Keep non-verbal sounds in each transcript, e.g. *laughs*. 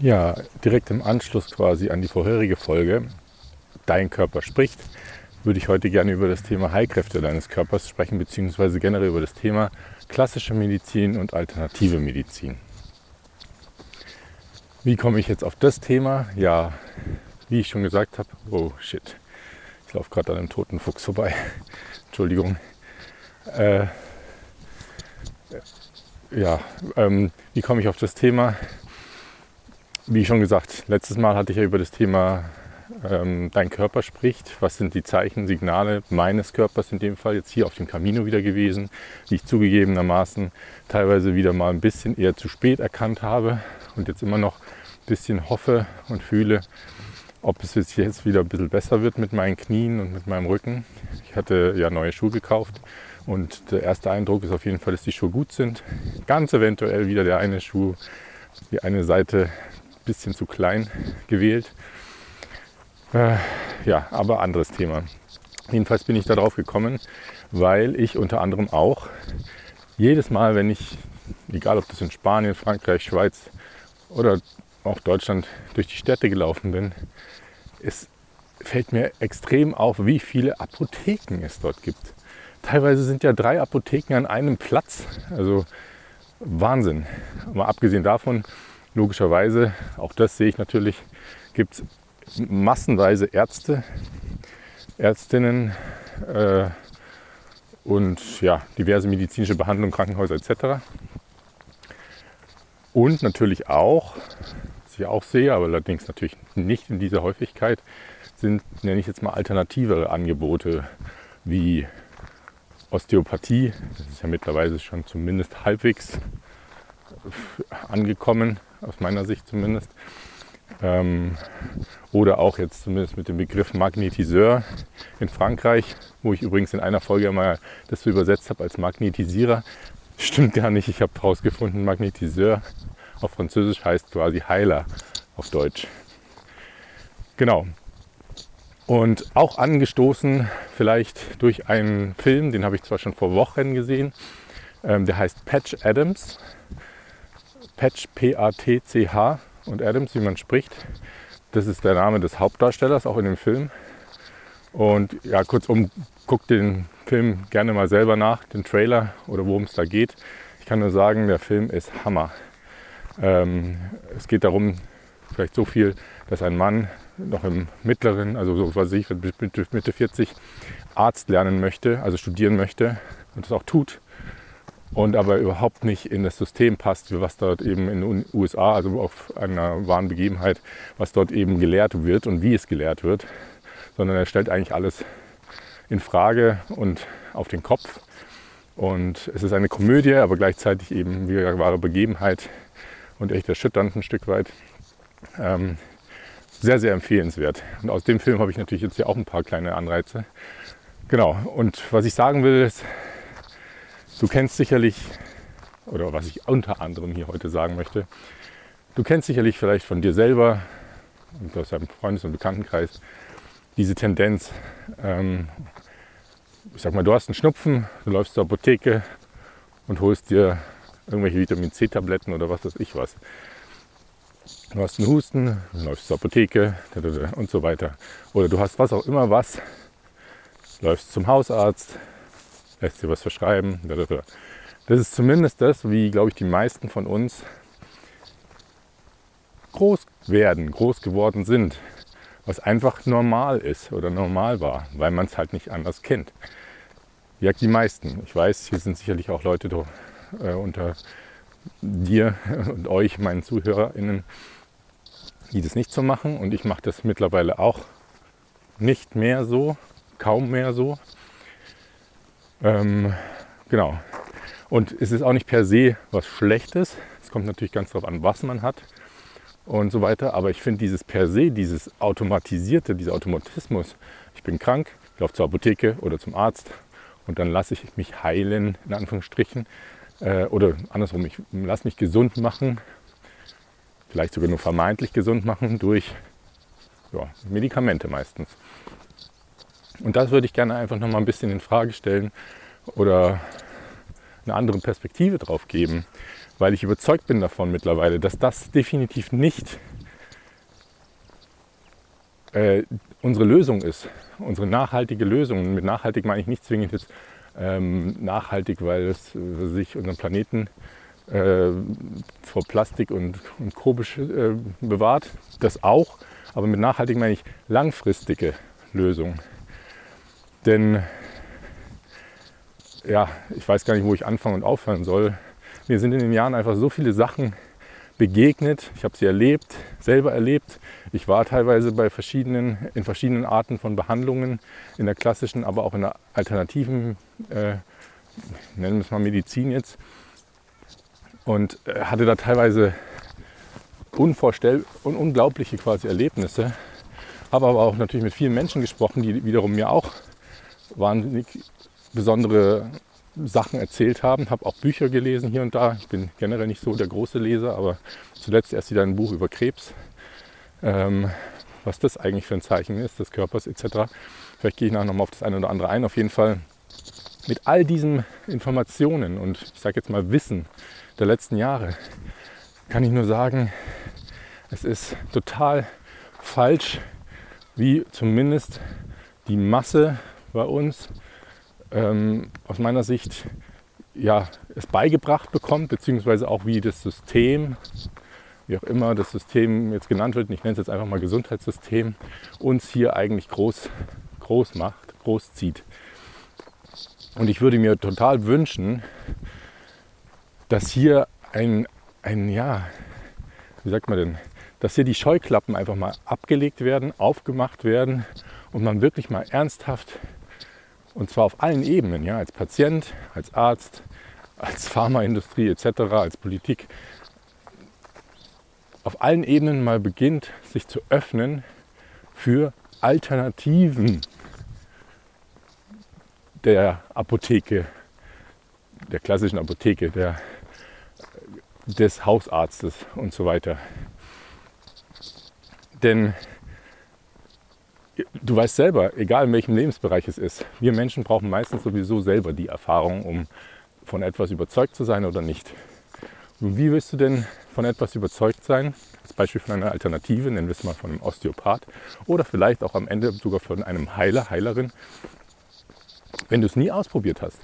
Ja, direkt im Anschluss quasi an die vorherige Folge, Dein Körper spricht, würde ich heute gerne über das Thema Heilkräfte deines Körpers sprechen, beziehungsweise generell über das Thema klassische Medizin und alternative Medizin. Wie komme ich jetzt auf das Thema? Ja, wie ich schon gesagt habe, oh shit, ich laufe gerade an einem toten Fuchs vorbei. *laughs* Entschuldigung. Äh, ja, ähm, wie komme ich auf das Thema? Wie schon gesagt, letztes Mal hatte ich ja über das Thema ähm, dein Körper spricht. Was sind die Zeichen, Signale meines Körpers in dem Fall jetzt hier auf dem Camino wieder gewesen, die ich zugegebenermaßen teilweise wieder mal ein bisschen eher zu spät erkannt habe und jetzt immer noch ein bisschen hoffe und fühle, ob es jetzt wieder ein bisschen besser wird mit meinen Knien und mit meinem Rücken. Ich hatte ja neue Schuhe gekauft und der erste Eindruck ist auf jeden Fall, dass die Schuhe gut sind. Ganz eventuell wieder der eine Schuh, die eine Seite bisschen zu klein gewählt. Äh, ja, aber anderes Thema. Jedenfalls bin ich darauf gekommen, weil ich unter anderem auch jedes Mal, wenn ich, egal ob das in Spanien, Frankreich, Schweiz oder auch Deutschland durch die Städte gelaufen bin, es fällt mir extrem auf, wie viele Apotheken es dort gibt. Teilweise sind ja drei Apotheken an einem Platz. Also Wahnsinn. Mal abgesehen davon, logischerweise, auch das sehe ich natürlich, gibt es massenweise Ärzte, Ärztinnen äh, und ja, diverse medizinische Behandlungen, Krankenhäuser etc. Und natürlich auch, was ich auch sehe, aber allerdings natürlich nicht in dieser Häufigkeit, sind, nenne ich jetzt mal, alternativere Angebote wie Osteopathie. Das ist ja mittlerweile schon zumindest halbwegs angekommen, aus meiner Sicht zumindest. Ähm, oder auch jetzt zumindest mit dem Begriff Magnetiseur in Frankreich, wo ich übrigens in einer Folge mal das so übersetzt habe als Magnetisierer. Stimmt gar nicht, ich habe herausgefunden, Magnetiseur auf Französisch heißt quasi Heiler auf Deutsch. Genau. Und auch angestoßen vielleicht durch einen Film, den habe ich zwar schon vor Wochen gesehen, ähm, der heißt Patch Adams. Patch P-A-T-C-H und Adams, wie man spricht. Das ist der Name des Hauptdarstellers, auch in dem Film. Und ja, kurzum, guckt den Film gerne mal selber nach, den Trailer oder worum es da geht. Ich kann nur sagen, der Film ist Hammer. Ähm, es geht darum, vielleicht so viel, dass ein Mann noch im mittleren, also so was ich, Mitte 40, Arzt lernen möchte, also studieren möchte und das auch tut und aber überhaupt nicht in das System passt, was dort eben in den USA, also auf einer wahren Begebenheit, was dort eben gelehrt wird und wie es gelehrt wird, sondern er stellt eigentlich alles in Frage und auf den Kopf. Und es ist eine Komödie, aber gleichzeitig eben wie eine wahre Begebenheit und echt erschütternd ein Stück weit. Ähm, sehr, sehr empfehlenswert. Und aus dem Film habe ich natürlich jetzt hier auch ein paar kleine Anreize. Genau, und was ich sagen will, ist, Du kennst sicherlich, oder was ich unter anderem hier heute sagen möchte, du kennst sicherlich vielleicht von dir selber und aus deinem Freundes- und Bekanntenkreis diese Tendenz, ähm, ich sag mal, du hast einen Schnupfen, du läufst zur Apotheke und holst dir irgendwelche Vitamin C-Tabletten oder was weiß ich was. Du hast einen Husten, du läufst zur Apotheke und so weiter. Oder du hast was auch immer was, läufst zum Hausarzt, lässt dir was verschreiben. Das ist zumindest das, wie, glaube ich, die meisten von uns groß werden, groß geworden sind. Was einfach normal ist oder normal war, weil man es halt nicht anders kennt. Ja, die meisten. Ich weiß, hier sind sicherlich auch Leute äh, unter dir *laughs* und euch, meinen ZuhörerInnen, die das nicht so machen. Und ich mache das mittlerweile auch nicht mehr so, kaum mehr so. Ähm, genau. Und es ist auch nicht per se was Schlechtes. Es kommt natürlich ganz darauf an, was man hat und so weiter. Aber ich finde dieses per se, dieses automatisierte, dieser Automatismus, ich bin krank, ich laufe zur Apotheke oder zum Arzt und dann lasse ich mich heilen, in Anführungsstrichen. Äh, oder andersrum, ich lasse mich gesund machen, vielleicht sogar nur vermeintlich gesund machen durch ja, Medikamente meistens. Und das würde ich gerne einfach noch mal ein bisschen in Frage stellen oder eine andere Perspektive drauf geben, weil ich überzeugt bin davon mittlerweile, dass das definitiv nicht äh, unsere Lösung ist, unsere nachhaltige Lösung. Und mit nachhaltig meine ich nicht zwingend jetzt ähm, nachhaltig, weil es äh, sich unseren Planeten äh, vor Plastik und, und Co. Äh, bewahrt. Das auch. Aber mit nachhaltig meine ich langfristige Lösungen. Denn ja, ich weiß gar nicht, wo ich anfangen und aufhören soll. Mir sind in den Jahren einfach so viele Sachen begegnet. Ich habe sie erlebt, selber erlebt. Ich war teilweise bei verschiedenen, in verschiedenen Arten von Behandlungen, in der klassischen, aber auch in der alternativen, äh, nennen wir es mal Medizin jetzt. Und äh, hatte da teilweise unvorstell und unglaubliche quasi Erlebnisse. Habe aber auch natürlich mit vielen Menschen gesprochen, die wiederum mir auch wahnsinnig besondere Sachen erzählt haben. Habe auch Bücher gelesen hier und da. Ich bin generell nicht so der große Leser, aber zuletzt erst wieder ein Buch über Krebs. Ähm, was das eigentlich für ein Zeichen ist, des Körpers etc. Vielleicht gehe ich nachher nochmal auf das eine oder andere ein. Auf jeden Fall mit all diesen Informationen und ich sage jetzt mal Wissen der letzten Jahre kann ich nur sagen, es ist total falsch, wie zumindest die Masse bei uns ähm, aus meiner Sicht ja, es beigebracht bekommt, beziehungsweise auch wie das System, wie auch immer das System jetzt genannt wird, ich nenne es jetzt einfach mal Gesundheitssystem, uns hier eigentlich groß, groß macht, groß zieht. Und ich würde mir total wünschen, dass hier ein, ein ja, wie sagt man denn, dass hier die Scheuklappen einfach mal abgelegt werden, aufgemacht werden und man wirklich mal ernsthaft und zwar auf allen Ebenen, ja, als Patient, als Arzt, als Pharmaindustrie etc., als Politik. Auf allen Ebenen mal beginnt, sich zu öffnen für Alternativen der Apotheke, der klassischen Apotheke, der, des Hausarztes und so weiter. Denn du weißt selber, egal in welchem Lebensbereich es ist, wir Menschen brauchen meistens sowieso selber die Erfahrung, um von etwas überzeugt zu sein oder nicht. Und wie willst du denn von etwas überzeugt sein? Als Beispiel von einer Alternative, nennen wir es mal von einem Osteopath oder vielleicht auch am Ende sogar von einem Heiler, Heilerin, wenn du es nie ausprobiert hast.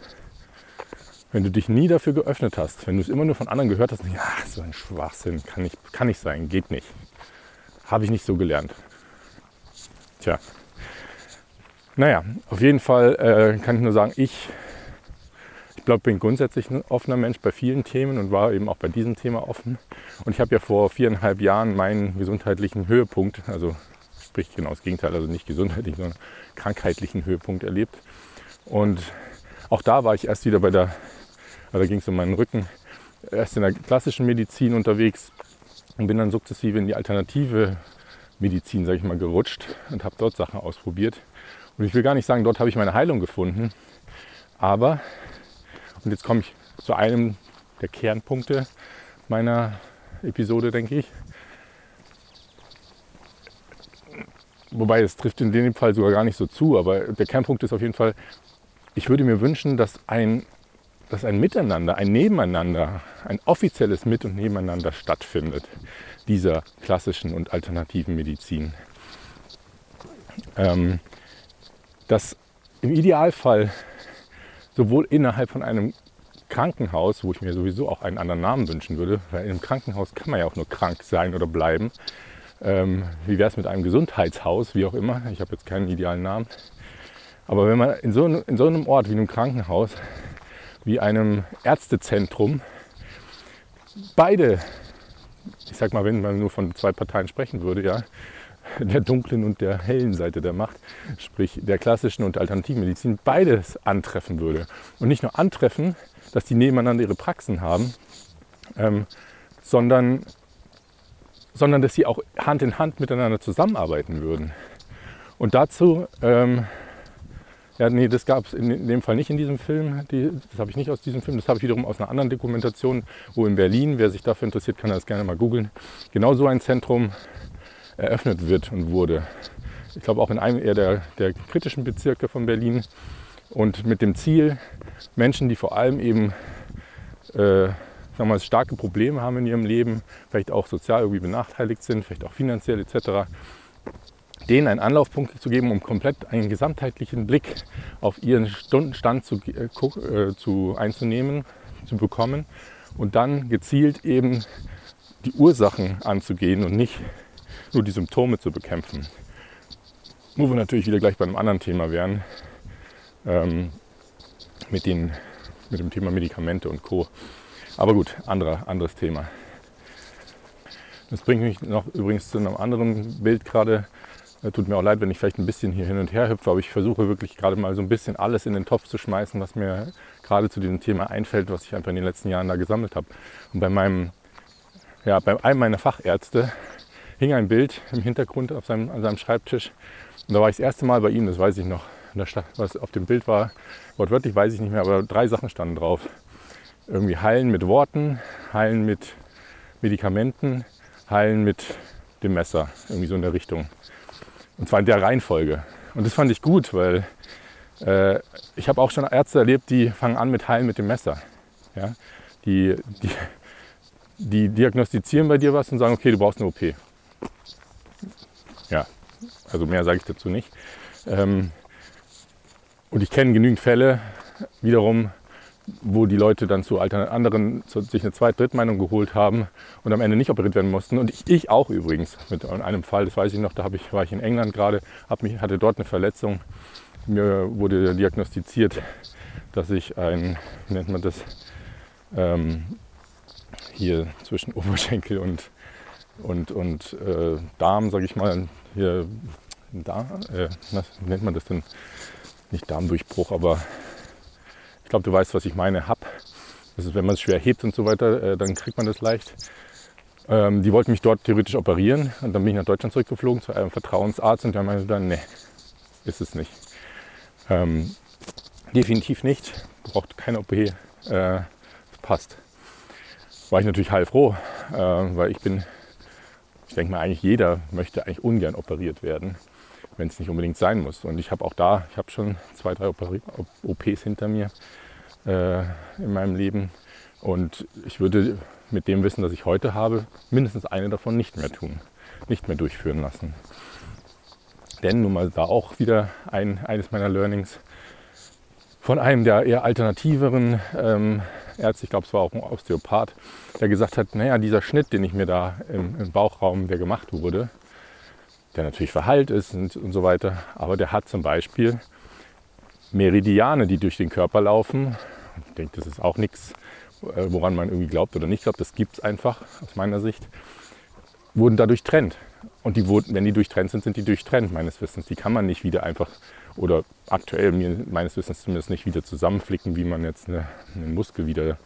Wenn du dich nie dafür geöffnet hast, wenn du es immer nur von anderen gehört hast, ja, so ein Schwachsinn, kann nicht, kann nicht sein, geht nicht. Habe ich nicht so gelernt. Tja. Naja, auf jeden Fall äh, kann ich nur sagen, ich, ich glaube, bin grundsätzlich ein offener Mensch bei vielen Themen und war eben auch bei diesem Thema offen. Und ich habe ja vor viereinhalb Jahren meinen gesundheitlichen Höhepunkt, also sprich genau das Gegenteil, also nicht gesundheitlich, sondern krankheitlichen Höhepunkt erlebt. Und auch da war ich erst wieder bei der, also da ging es um meinen Rücken, erst in der klassischen Medizin unterwegs und bin dann sukzessive in die alternative Medizin, sage ich mal, gerutscht und habe dort Sachen ausprobiert. Und ich will gar nicht sagen, dort habe ich meine Heilung gefunden. Aber, und jetzt komme ich zu einem der Kernpunkte meiner Episode, denke ich. Wobei es trifft in dem Fall sogar gar nicht so zu, aber der Kernpunkt ist auf jeden Fall, ich würde mir wünschen, dass ein, dass ein Miteinander, ein Nebeneinander, ein offizielles Mit- und Nebeneinander stattfindet dieser klassischen und alternativen Medizin. Ähm, dass im Idealfall sowohl innerhalb von einem Krankenhaus, wo ich mir sowieso auch einen anderen Namen wünschen würde, weil in einem Krankenhaus kann man ja auch nur krank sein oder bleiben. Ähm, wie wäre es mit einem Gesundheitshaus, wie auch immer, ich habe jetzt keinen idealen Namen. Aber wenn man in so, in so einem Ort wie einem Krankenhaus, wie einem Ärztezentrum, beide ich sag mal, wenn man nur von zwei Parteien sprechen würde, ja, *laughs* der dunklen und der hellen Seite der Macht, sprich der klassischen und alternativen Medizin, beides antreffen würde. Und nicht nur antreffen, dass die nebeneinander ihre Praxen haben, ähm, sondern, sondern dass sie auch Hand in Hand miteinander zusammenarbeiten würden. Und dazu ähm, ja, nee, das gab es in dem Fall nicht in diesem Film. Die, das habe ich nicht aus diesem Film. Das habe ich wiederum aus einer anderen Dokumentation, wo in Berlin, wer sich dafür interessiert, kann das gerne mal googeln, genau so ein Zentrum eröffnet wird und wurde. Ich glaube auch in einem eher der, der kritischen Bezirke von Berlin. Und mit dem Ziel, Menschen, die vor allem eben äh, sagen wir, starke Probleme haben in ihrem Leben, vielleicht auch sozial irgendwie benachteiligt sind, vielleicht auch finanziell etc., denen einen Anlaufpunkt zu geben, um komplett einen gesamtheitlichen Blick auf ihren Stundenstand zu, äh, äh, zu einzunehmen, zu bekommen und dann gezielt eben die Ursachen anzugehen und nicht nur die Symptome zu bekämpfen. Wo wir natürlich wieder gleich bei einem anderen Thema wären, ähm, mit, den, mit dem Thema Medikamente und Co. Aber gut, anderer, anderes Thema. Das bringt mich noch übrigens zu einem anderen Bild gerade. Tut mir auch leid, wenn ich vielleicht ein bisschen hier hin und her hüpfe, aber ich versuche wirklich gerade mal so ein bisschen alles in den Topf zu schmeißen, was mir gerade zu diesem Thema einfällt, was ich einfach in den letzten Jahren da gesammelt habe. Und bei meinem, ja, bei einem meiner Fachärzte hing ein Bild im Hintergrund auf seinem, an seinem Schreibtisch. Und da war ich das erste Mal bei ihm, das weiß ich noch. was auf dem Bild war, wortwörtlich weiß ich nicht mehr, aber drei Sachen standen drauf. Irgendwie heilen mit Worten, heilen mit Medikamenten, heilen mit dem Messer. Irgendwie so in der Richtung. Und zwar in der Reihenfolge. Und das fand ich gut, weil äh, ich habe auch schon Ärzte erlebt, die fangen an mit Heilen mit dem Messer. Ja? Die, die, die diagnostizieren bei dir was und sagen, okay, du brauchst eine OP. Ja, also mehr sage ich dazu nicht. Ähm, und ich kenne genügend Fälle wiederum, wo die Leute dann zu anderen zu, sich eine Zweit-, Drittmeinung geholt haben und am Ende nicht operiert werden mussten. Und ich, ich auch übrigens. Mit einem Fall, das weiß ich noch, da ich, war ich in England gerade, mich, hatte dort eine Verletzung. Mir wurde diagnostiziert, dass ich ein, wie nennt man das, ähm, hier zwischen *laughs* Oberschenkel und, und, und äh, Darm, sage ich mal, hier, Darm, äh, was nennt man das denn? Nicht Darmdurchbruch, aber glaube, du weißt, was ich meine, hab. Das ist, wenn man es schwer hebt und so weiter, äh, dann kriegt man das leicht. Ähm, die wollten mich dort theoretisch operieren und dann bin ich nach Deutschland zurückgeflogen zu einem Vertrauensarzt und der meinte dann, nee, ist es nicht. Ähm, definitiv nicht, braucht keine OP, äh, passt. War ich natürlich heilfroh, äh, weil ich bin, ich denke mal eigentlich jeder möchte eigentlich ungern operiert werden, wenn es nicht unbedingt sein muss. Und ich habe auch da, ich habe schon zwei, drei OPs hinter mir äh, in meinem Leben. Und ich würde mit dem Wissen, das ich heute habe, mindestens eine davon nicht mehr tun, nicht mehr durchführen lassen. Denn nun mal da auch wieder ein, eines meiner Learnings von einem der eher alternativeren ähm, Ärzte, ich glaube es war auch ein Osteopath, der gesagt hat, naja, dieser Schnitt, den ich mir da im, im Bauchraum, der gemacht wurde, der natürlich verheilt ist und, und so weiter, aber der hat zum Beispiel Meridiane, die durch den Körper laufen. Ich denke, das ist auch nichts, äh, woran man irgendwie glaubt oder nicht glaubt. Das gibt es einfach aus meiner Sicht. Wurden dadurch trennt. Und die wurden, wenn die durchtrennt sind, sind die durchtrennt meines Wissens. Die kann man nicht wieder einfach oder aktuell meines Wissens zumindest nicht wieder zusammenflicken, wie man jetzt eine, einen Muskel wieder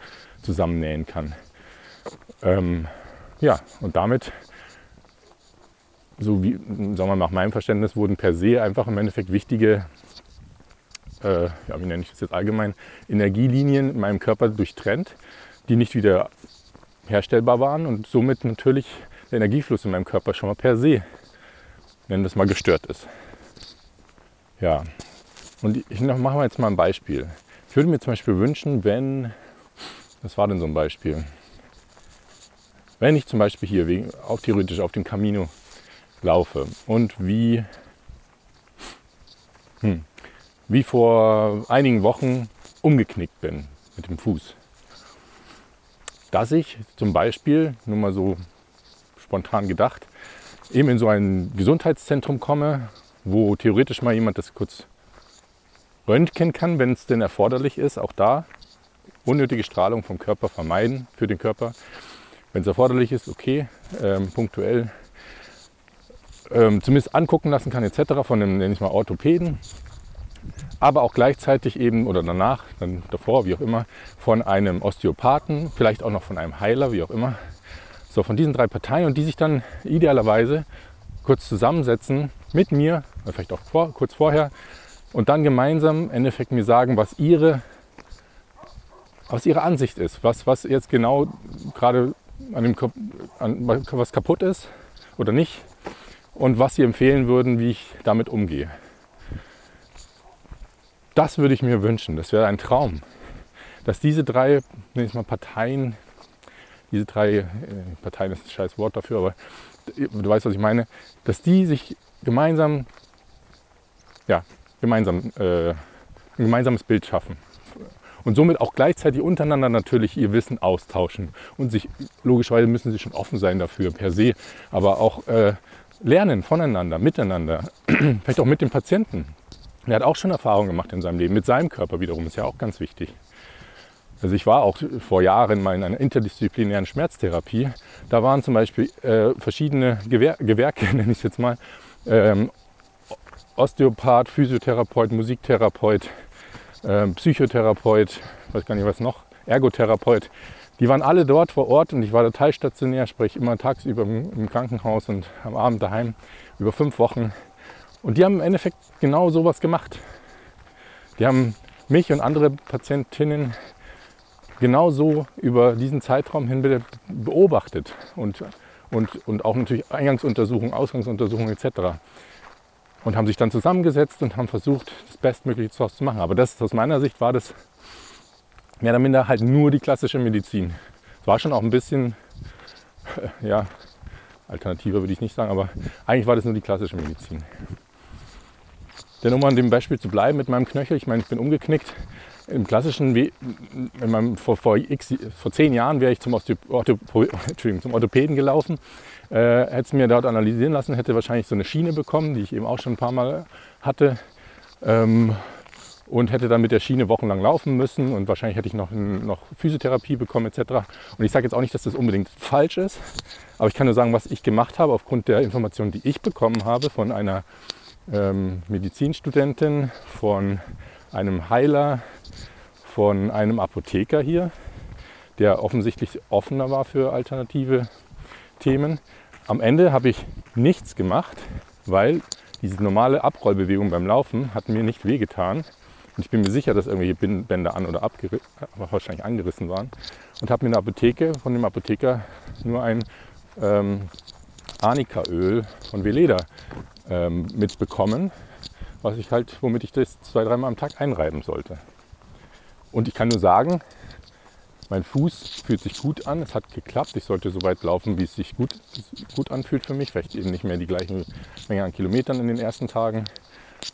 zusammennähen kann. Ähm, ja, und damit so wie, sagen wir mal, nach meinem Verständnis wurden per se einfach im Endeffekt wichtige, äh, ja, wie nenne ich das jetzt allgemein, Energielinien in meinem Körper durchtrennt, die nicht wieder herstellbar waren und somit natürlich der Energiefluss in meinem Körper schon mal per se, nennen wir es mal, gestört ist. Ja, und ich mache jetzt mal ein Beispiel. Ich würde mir zum Beispiel wünschen, wenn, was war denn so ein Beispiel? Wenn ich zum Beispiel hier wegen, auch theoretisch auf dem Camino laufe und wie, hm, wie vor einigen Wochen umgeknickt bin mit dem Fuß. Dass ich zum Beispiel, nur mal so spontan gedacht, eben in so ein Gesundheitszentrum komme, wo theoretisch mal jemand das kurz röntgen kann, wenn es denn erforderlich ist. Auch da unnötige Strahlung vom Körper vermeiden für den Körper. Wenn es erforderlich ist, okay, ähm, punktuell ähm, zumindest angucken lassen kann etc. von einem, nenne ich mal, Orthopäden, aber auch gleichzeitig eben oder danach, dann davor, wie auch immer, von einem Osteopathen, vielleicht auch noch von einem Heiler, wie auch immer. So, von diesen drei Parteien und die sich dann idealerweise kurz zusammensetzen mit mir, vielleicht auch vor, kurz vorher, und dann gemeinsam im Endeffekt mir sagen, was ihre, was ihre Ansicht ist, was, was jetzt genau gerade an dem an, was kaputt ist oder nicht und was Sie empfehlen würden, wie ich damit umgehe. Das würde ich mir wünschen. Das wäre ein Traum, dass diese drei mal, Parteien diese drei äh, Parteien ist ein scheiß Wort dafür, aber du weißt, was ich meine, dass die sich gemeinsam, ja, gemeinsam äh, ein gemeinsames Bild schaffen. Und somit auch gleichzeitig untereinander natürlich ihr Wissen austauschen. Und sich, logischerweise müssen sie schon offen sein dafür per se, aber auch äh, lernen voneinander, miteinander, *clears throat* vielleicht auch mit dem Patienten. Er hat auch schon Erfahrungen gemacht in seinem Leben, mit seinem Körper wiederum, ist ja auch ganz wichtig. Also ich war auch vor Jahren mal in einer interdisziplinären Schmerztherapie. Da waren zum Beispiel äh, verschiedene Gewer Gewerke, *laughs* nenne ich es jetzt mal, ähm, Osteopath, Physiotherapeut, Musiktherapeut, äh, Psychotherapeut, weiß gar nicht was noch, Ergotherapeut. Die waren alle dort vor Ort und ich war da teilstationär, sprich immer tagsüber im Krankenhaus und am Abend daheim über fünf Wochen. Und die haben im Endeffekt genau sowas gemacht. Die haben mich und andere Patientinnen genauso über diesen Zeitraum hin beobachtet und, und, und auch natürlich Eingangsuntersuchungen, Ausgangsuntersuchungen etc. Und haben sich dann zusammengesetzt und haben versucht, das Bestmögliche daraus zu machen. Aber das aus meiner Sicht war das mehr oder minder halt nur die klassische Medizin. Es war schon auch ein bisschen, ja, alternativer würde ich nicht sagen, aber eigentlich war das nur die klassische Medizin. Denn um an dem Beispiel zu bleiben mit meinem Knöchel, ich meine, ich bin umgeknickt, im klassischen, We meinem, vor, vor, X, vor zehn Jahren wäre ich zum, Ortho *laughs* zum Orthopäden gelaufen, äh, hätte es mir dort analysieren lassen, hätte wahrscheinlich so eine Schiene bekommen, die ich eben auch schon ein paar Mal hatte. Ähm, und hätte dann mit der Schiene wochenlang laufen müssen und wahrscheinlich hätte ich noch, noch Physiotherapie bekommen etc. Und ich sage jetzt auch nicht, dass das unbedingt falsch ist, aber ich kann nur sagen, was ich gemacht habe aufgrund der Informationen, die ich bekommen habe von einer ähm, Medizinstudentin, von einem Heiler, von einem Apotheker hier, der offensichtlich offener war für alternative Themen. Am Ende habe ich nichts gemacht, weil diese normale Abrollbewegung beim Laufen hat mir nicht wehgetan. Und ich bin mir sicher, dass irgendwelche Bänder an oder wahrscheinlich angerissen waren. Und habe mir in der Apotheke von dem Apotheker nur ein ähm, Arnika-Öl von Veleda ähm, mitbekommen, was ich halt, womit ich das zwei, dreimal am Tag einreiben sollte. Und ich kann nur sagen, mein Fuß fühlt sich gut an, es hat geklappt. Ich sollte so weit laufen, wie es sich gut, gut anfühlt für mich. Vielleicht eben nicht mehr die gleiche Menge an Kilometern in den ersten Tagen.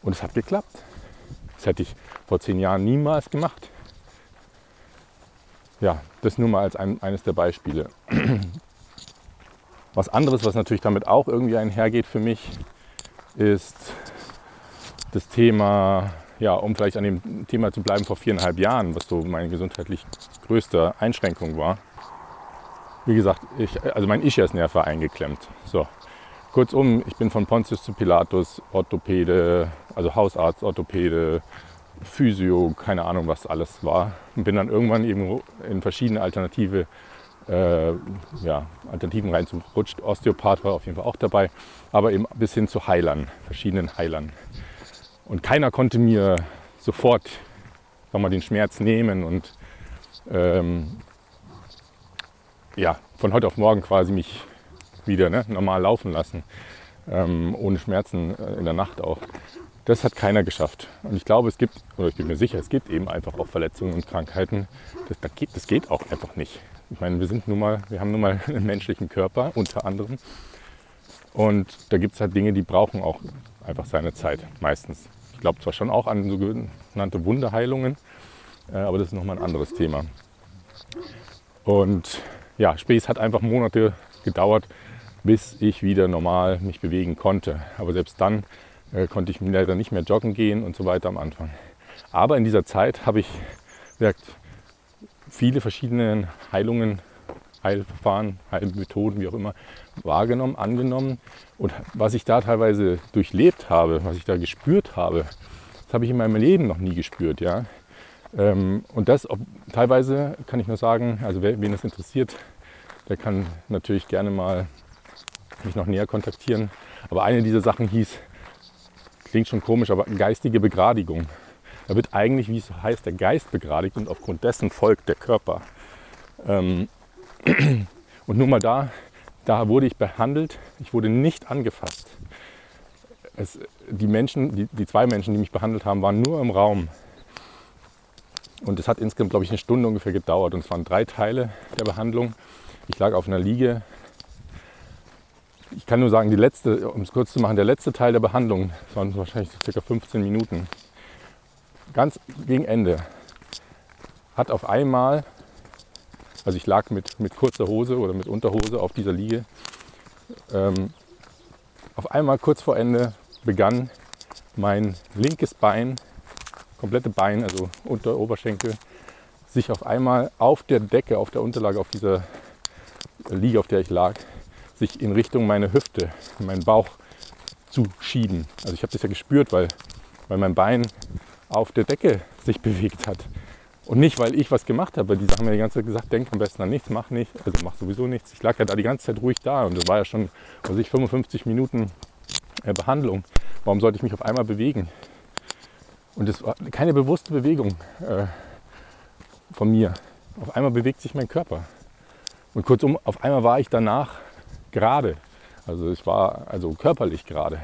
Und es hat geklappt. Das hätte ich vor zehn Jahren niemals gemacht. Ja, das nur mal als ein, eines der Beispiele. *clears throat* Was anderes, was natürlich damit auch irgendwie einhergeht für mich, ist das Thema ja, um vielleicht an dem Thema zu bleiben vor viereinhalb Jahren, was so meine gesundheitlich größte Einschränkung war. Wie gesagt, ich, also mein Ischiasnerv war eingeklemmt. So. Kurzum, ich bin von Pontius zu Pilatus, Orthopäde, also Hausarzt, Orthopäde, Physio, keine Ahnung, was alles war. Und bin dann irgendwann eben in verschiedene alternative äh, ja, Alternativen reinzurutscht. Osteopath war auf jeden Fall auch dabei, aber eben bis hin zu Heilern, verschiedenen Heilern. Und keiner konnte mir sofort sag mal, den Schmerz nehmen und ähm, ja, von heute auf morgen quasi mich wieder ne, normal laufen lassen, ähm, ohne Schmerzen äh, in der Nacht auch. Das hat keiner geschafft. Und ich glaube, es gibt, oder ich bin mir sicher, es gibt eben einfach auch Verletzungen und Krankheiten. Das, das, geht, das geht auch einfach nicht. Ich meine, wir sind nun mal, wir haben nun mal *laughs* einen menschlichen Körper unter anderem. Und da gibt es halt Dinge, die brauchen auch einfach seine Zeit, meistens. Ich glaube zwar schon auch an sogenannte Wunderheilungen, äh, aber das ist nochmal ein anderes Thema. Und ja, Späß hat einfach Monate gedauert, bis ich wieder normal mich bewegen konnte. Aber selbst dann äh, konnte ich leider nicht mehr joggen gehen und so weiter am Anfang. Aber in dieser Zeit habe ich gesagt, viele verschiedene Heilungen Heilverfahren, Heilmethoden, wie auch immer, wahrgenommen, angenommen. Und was ich da teilweise durchlebt habe, was ich da gespürt habe, das habe ich in meinem Leben noch nie gespürt. Ja? Ähm, und das ob, teilweise kann ich nur sagen, also wer, wen das interessiert, der kann natürlich gerne mal mich noch näher kontaktieren. Aber eine dieser Sachen hieß, klingt schon komisch, aber geistige Begradigung. Da wird eigentlich, wie es heißt, der Geist begradigt und aufgrund dessen folgt der Körper. Ähm, *clears throat* und nur mal da, da wurde ich behandelt, ich wurde nicht angefasst. Es, die Menschen, die, die zwei Menschen, die mich behandelt haben, waren nur im Raum. Und es hat insgesamt, glaube ich, eine Stunde ungefähr gedauert. Und es waren drei Teile der Behandlung. Ich lag auf einer Liege. Ich kann nur sagen, die letzte, um es kurz zu machen, der letzte Teil der Behandlung, das waren wahrscheinlich so circa 15 Minuten, ganz gegen Ende, hat auf einmal, also ich lag mit, mit kurzer Hose oder mit Unterhose auf dieser Liege, ähm, auf einmal kurz vor Ende begann mein linkes Bein, komplette Bein, also unter Oberschenkel, sich auf einmal auf der Decke, auf der Unterlage, auf dieser Liege, auf der ich lag, sich in Richtung meine Hüfte, in meinen Bauch zu schieben. Also ich habe das ja gespürt, weil, weil mein Bein auf der Decke sich *laughs* bewegt hat. Und nicht, weil ich was gemacht habe. Die haben mir die ganze Zeit gesagt, denk am besten an nichts, mach nicht, also mach sowieso nichts. Ich lag ja da die ganze Zeit ruhig da und das war ja schon, was ich, 55 Minuten äh, Behandlung. Warum sollte ich mich auf einmal bewegen? Und es war keine bewusste Bewegung äh, von mir. Auf einmal bewegt sich mein Körper. Und kurzum, auf einmal war ich danach gerade. Also ich war also körperlich gerade.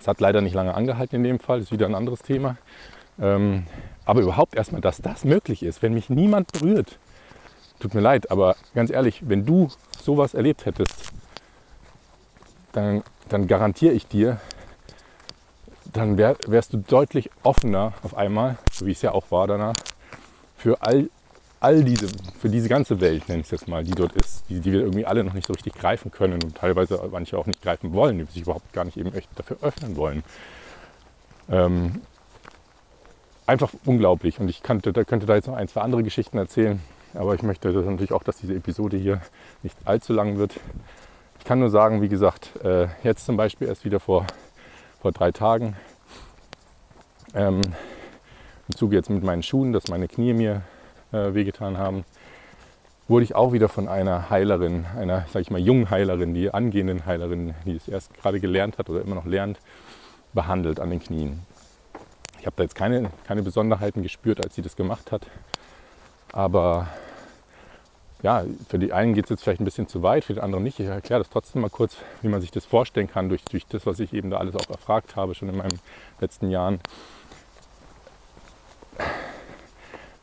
Es hat leider nicht lange angehalten in dem Fall, das ist wieder ein anderes Thema. Ähm, aber überhaupt erstmal, dass das möglich ist, wenn mich niemand berührt. Tut mir leid, aber ganz ehrlich, wenn du sowas erlebt hättest, dann, dann garantiere ich dir, dann wär, wärst du deutlich offener auf einmal, so wie es ja auch war danach, für all, all diese, für diese ganze Welt, nenne ich es jetzt mal, die dort ist, die, die wir irgendwie alle noch nicht so richtig greifen können und teilweise manche auch nicht greifen wollen, die sich überhaupt gar nicht eben echt dafür öffnen wollen. Ähm, einfach unglaublich. Und ich könnte, da könnte da jetzt noch ein, zwei andere Geschichten erzählen. Aber ich möchte natürlich auch, dass diese Episode hier nicht allzu lang wird. Ich kann nur sagen, wie gesagt, äh, jetzt zum Beispiel erst wieder vor, vor drei Tagen. Ähm, Im Zuge jetzt mit meinen Schuhen, dass meine Knie mir äh, wehgetan haben, wurde ich auch wieder von einer Heilerin, einer, sag ich mal, jungen Heilerin, die angehenden Heilerin, die es erst gerade gelernt hat oder immer noch lernt, behandelt an den Knien. Ich habe da jetzt keine, keine Besonderheiten gespürt, als sie das gemacht hat. Aber ja, für die einen geht es jetzt vielleicht ein bisschen zu weit, für die anderen nicht. Ich erkläre das trotzdem mal kurz, wie man sich das vorstellen kann, durch, durch das, was ich eben da alles auch erfragt habe, schon in meinen letzten Jahren.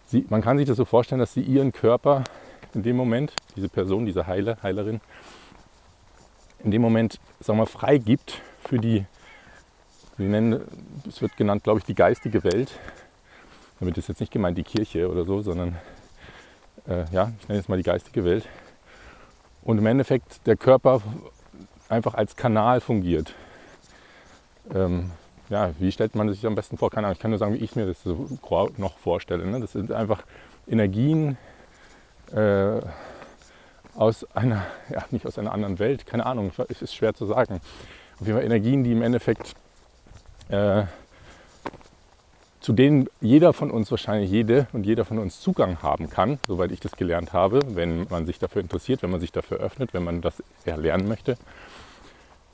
Sie, man kann sich das so vorstellen, dass sie ihren Körper in dem Moment, diese Person, diese Heile, Heilerin, in dem Moment, sagen wir, freigibt für die wir nennen, es wird genannt, glaube ich, die geistige Welt. Damit ist jetzt nicht gemeint die Kirche oder so, sondern äh, ja, ich nenne es mal die geistige Welt. Und im Endeffekt der Körper einfach als Kanal fungiert. Ähm, ja, wie stellt man sich am besten vor? Keine Ahnung, ich kann nur sagen, wie ich mir das so noch vorstelle. Ne? Das sind einfach Energien äh, aus einer, ja, nicht aus einer anderen Welt, keine Ahnung, es ist schwer zu sagen. Auf jeden Fall Energien, die im Endeffekt äh, zu denen jeder von uns wahrscheinlich jede und jeder von uns Zugang haben kann, soweit ich das gelernt habe, wenn man sich dafür interessiert, wenn man sich dafür öffnet, wenn man das erlernen möchte.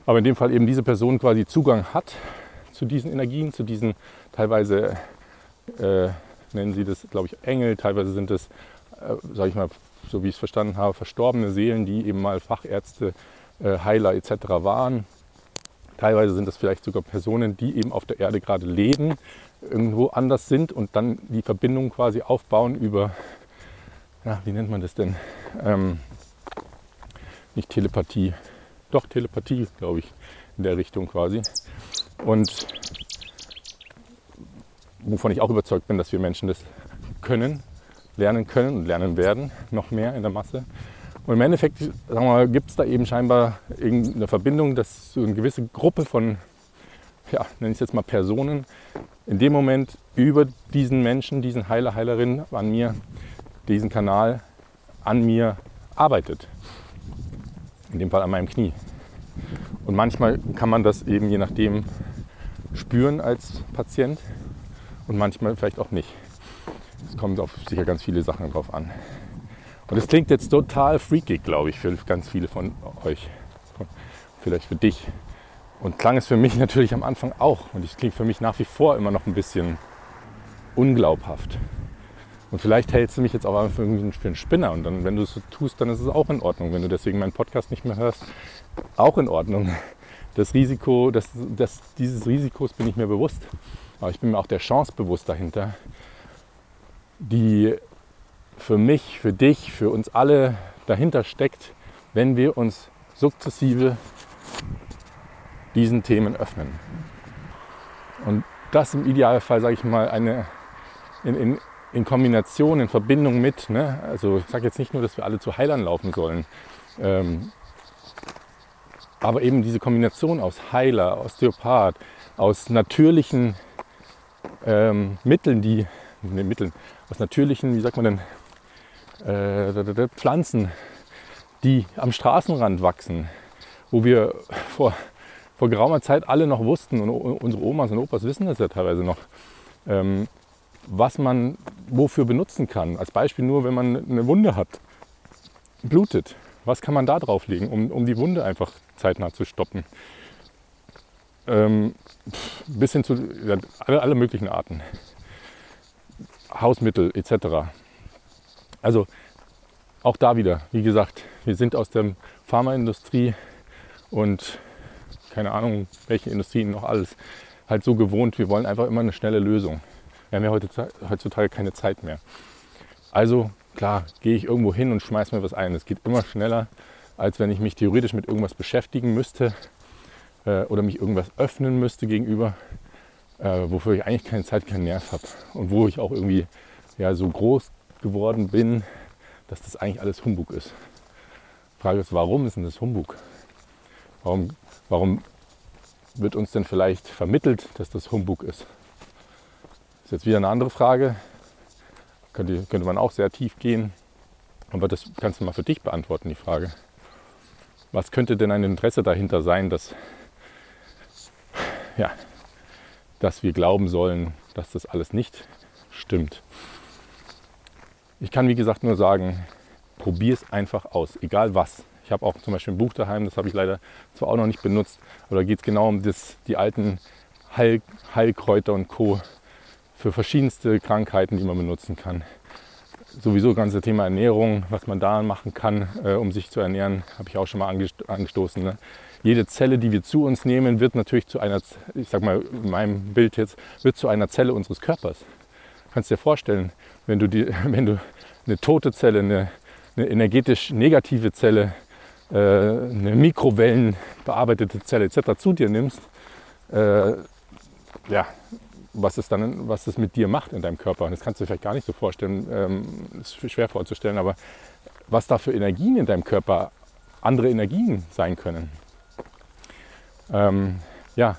Aber in dem Fall eben diese Person quasi Zugang hat zu diesen Energien, zu diesen teilweise, äh, nennen sie das, glaube ich, Engel, teilweise sind es, äh, sage ich mal, so wie ich es verstanden habe, verstorbene Seelen, die eben mal Fachärzte, äh, Heiler etc. waren Teilweise sind das vielleicht sogar Personen, die eben auf der Erde gerade leben, irgendwo anders sind und dann die Verbindung quasi aufbauen über, ja, wie nennt man das denn? Ähm, nicht Telepathie, doch Telepathie, glaube ich, in der Richtung quasi. Und wovon ich auch überzeugt bin, dass wir Menschen das können, lernen können und lernen werden, noch mehr in der Masse. Und im Endeffekt gibt es da eben scheinbar irgendeine Verbindung, dass so eine gewisse Gruppe von, ja, nenne ich es jetzt mal Personen, in dem Moment über diesen Menschen, diesen Heiler, Heilerin an mir, diesen Kanal an mir arbeitet. In dem Fall an meinem Knie. Und manchmal kann man das eben je nachdem spüren als Patient und manchmal vielleicht auch nicht. Es kommt auf sicher ganz viele Sachen drauf an. Und das klingt jetzt total freaky, glaube ich, für ganz viele von euch. Vielleicht für dich. Und klang es für mich *laughs* natürlich am Anfang auch. Und es klingt für mich nach wie vor immer noch ein bisschen unglaubhaft. Und vielleicht hältst du mich jetzt auch für einen Spinner. Und dann, wenn du es so tust, dann ist es auch in Ordnung. Wenn du deswegen meinen Podcast nicht mehr hörst, auch in Ordnung. Das Risiko, das, das, dieses Risikos bin ich mir bewusst. Aber ich bin mir auch der Chance bewusst dahinter, die für mich, für dich, für uns alle dahinter steckt, wenn wir uns sukzessive diesen Themen öffnen. Und das im Idealfall, sage ich mal, eine, in, in, in Kombination, in Verbindung mit, ne? also ich sage jetzt nicht nur, dass wir alle zu Heilern laufen sollen, ähm, aber eben diese Kombination aus Heiler, Osteopath, aus natürlichen ähm, Mitteln, die, ne, Mitteln, aus natürlichen, wie sagt man denn, äh, Pflanzen, die am Straßenrand wachsen, wo wir vor, vor geraumer Zeit alle noch wussten, und unsere Omas und Opas wissen das ja teilweise noch, ähm, was man wofür benutzen kann. Als Beispiel nur, wenn man eine Wunde hat, blutet. Was kann man da drauflegen, um, um die Wunde einfach zeitnah zu stoppen? Ähm, bis hin zu ja, alle, alle möglichen Arten. Hausmittel etc. Also auch da wieder, wie gesagt, wir sind aus der Pharmaindustrie und keine Ahnung, welche Industrien noch alles, halt so gewohnt. Wir wollen einfach immer eine schnelle Lösung. Wir haben ja heutzutage keine Zeit mehr. Also klar, gehe ich irgendwo hin und schmeiße mir was ein. Es geht immer schneller, als wenn ich mich theoretisch mit irgendwas beschäftigen müsste äh, oder mich irgendwas öffnen müsste gegenüber, äh, wofür ich eigentlich keine Zeit, keinen Nerv habe. Und wo ich auch irgendwie ja, so groß geworden bin, dass das eigentlich alles Humbug ist. Die Frage ist, warum ist denn das Humbug? Warum, warum wird uns denn vielleicht vermittelt, dass das Humbug ist? Das ist jetzt wieder eine andere Frage. Könnte, könnte man auch sehr tief gehen. Aber das kannst du mal für dich beantworten, die Frage. Was könnte denn ein Interesse dahinter sein, dass, ja, dass wir glauben sollen, dass das alles nicht stimmt? Ich kann wie gesagt nur sagen, probier es einfach aus, egal was. Ich habe auch zum Beispiel ein Buch daheim, das habe ich leider zwar auch noch nicht benutzt, aber da geht es genau um das, die alten Heil, Heilkräuter und Co. für verschiedenste Krankheiten, die man benutzen kann. Sowieso das ganze Thema Ernährung, was man da machen kann, äh, um sich zu ernähren, habe ich auch schon mal angestoßen. Ne? Jede Zelle, die wir zu uns nehmen, wird natürlich zu einer, ich sag mal in meinem Bild jetzt, wird zu einer Zelle unseres Körpers. Kannst dir vorstellen, wenn du, die, *laughs* wenn du eine tote Zelle, eine, eine energetisch negative Zelle, äh, eine Mikrowellen bearbeitete Zelle etc. zu dir nimmst, äh, ja, was es dann, was es mit dir macht in deinem Körper. das kannst du dir vielleicht gar nicht so vorstellen, ähm, ist schwer vorzustellen, aber was da für Energien in deinem Körper, andere Energien sein können. Ähm, ja,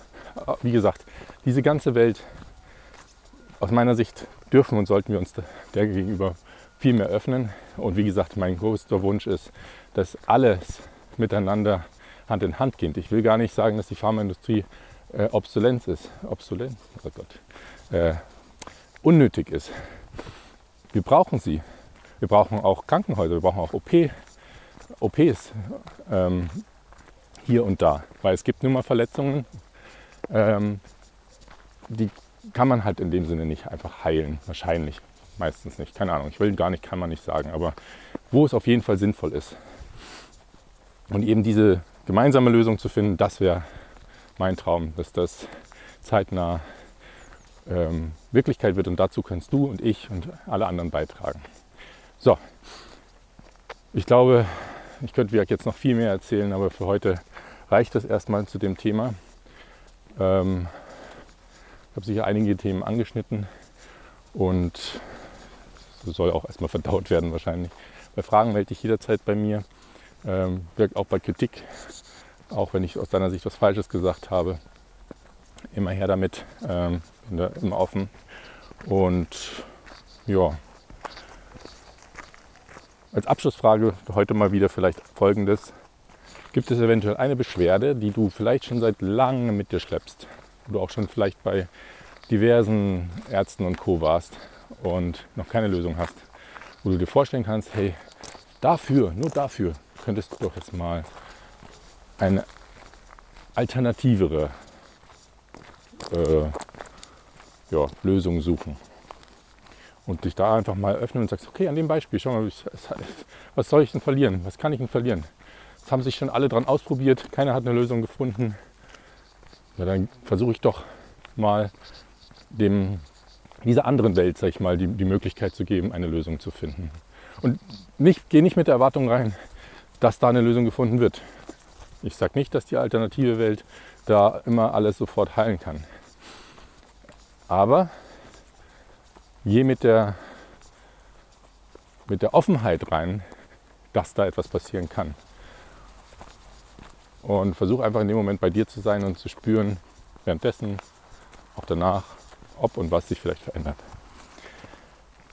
wie gesagt, diese ganze Welt, aus meiner Sicht dürfen und sollten wir uns der gegenüber viel mehr öffnen. Und wie gesagt, mein größter Wunsch ist, dass alles miteinander Hand in Hand geht. Ich will gar nicht sagen, dass die Pharmaindustrie äh, Obsolenz ist. Obsolenz, oh Gott. Äh, unnötig ist. Wir brauchen sie. Wir brauchen auch Krankenhäuser, wir brauchen auch OP, OPs ähm, hier und da. Weil es gibt nun mal Verletzungen, ähm, die kann man halt in dem Sinne nicht einfach heilen. Wahrscheinlich. Meistens nicht. Keine Ahnung. Ich will gar nicht, kann man nicht sagen. Aber wo es auf jeden Fall sinnvoll ist. Und eben diese gemeinsame Lösung zu finden, das wäre mein Traum, dass das zeitnah ähm, Wirklichkeit wird. Und dazu kannst du und ich und alle anderen beitragen. So, ich glaube, ich könnte jetzt noch viel mehr erzählen, aber für heute reicht das erstmal zu dem Thema. Ähm, habe sicher einige Themen angeschnitten und so soll auch erstmal *laughs* verdaut werden wahrscheinlich. Bei Fragen melde dich jederzeit bei mir. Ähm, wirkt auch bei Kritik, auch wenn ich aus deiner Sicht was Falsches gesagt habe. Immer her damit, ähm, bin da immer offen. Und ja, als Abschlussfrage heute mal wieder vielleicht folgendes. Gibt es eventuell eine Beschwerde, die du vielleicht schon seit langem mit dir schleppst? Wo du auch schon vielleicht bei diversen Ärzten und Co. warst und noch keine Lösung hast, wo du dir vorstellen kannst, hey, dafür, nur dafür könntest du doch jetzt mal eine alternativere äh, ja, Lösung suchen. Und dich da einfach mal öffnen und sagst, okay, an dem Beispiel, schau mal, was soll ich denn verlieren? Was kann ich denn verlieren? Das haben sich schon alle dran ausprobiert, keiner hat eine Lösung gefunden ja, dann versuche ich doch mal dem, dieser anderen Welt, sag ich mal, die, die Möglichkeit zu geben, eine Lösung zu finden. Und nicht, geh nicht mit der Erwartung rein, dass da eine Lösung gefunden wird. Ich sage nicht, dass die alternative Welt da immer alles sofort heilen kann. Aber je mit der, mit der Offenheit rein, dass da etwas passieren kann. Und versuch einfach in dem Moment bei dir zu sein und zu spüren, währenddessen, auch danach, ob und was sich vielleicht verändert.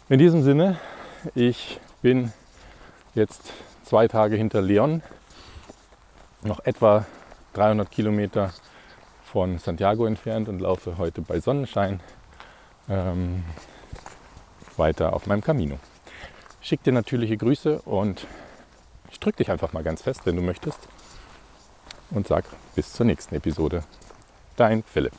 In diesem Sinne, ich bin jetzt zwei Tage hinter Leon, noch etwa 300 Kilometer von Santiago entfernt und laufe heute bei Sonnenschein ähm, weiter auf meinem Camino. Schick dir natürliche Grüße und ich drücke dich einfach mal ganz fest, wenn du möchtest und sag bis zur nächsten Episode. Dein Philipp.